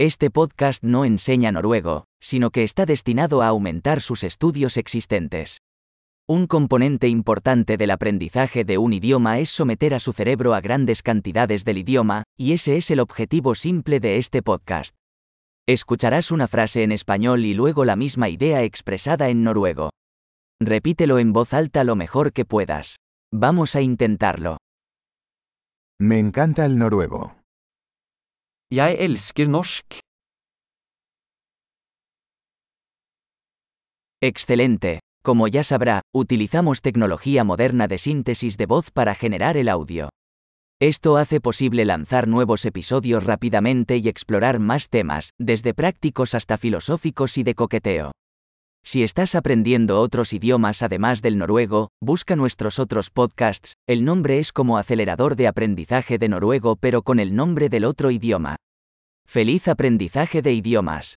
Este podcast no enseña noruego, sino que está destinado a aumentar sus estudios existentes. Un componente importante del aprendizaje de un idioma es someter a su cerebro a grandes cantidades del idioma, y ese es el objetivo simple de este podcast. Escucharás una frase en español y luego la misma idea expresada en noruego. Repítelo en voz alta lo mejor que puedas. Vamos a intentarlo. Me encanta el noruego. Jeg elsker norsk. Excelente. Como ya sabrá, utilizamos tecnología moderna de síntesis de voz para generar el audio. Esto hace posible lanzar nuevos episodios rápidamente y explorar más temas, desde prácticos hasta filosóficos y de coqueteo. Si estás aprendiendo otros idiomas además del noruego, busca nuestros otros podcasts, el nombre es como acelerador de aprendizaje de noruego pero con el nombre del otro idioma. ¡Feliz aprendizaje de idiomas!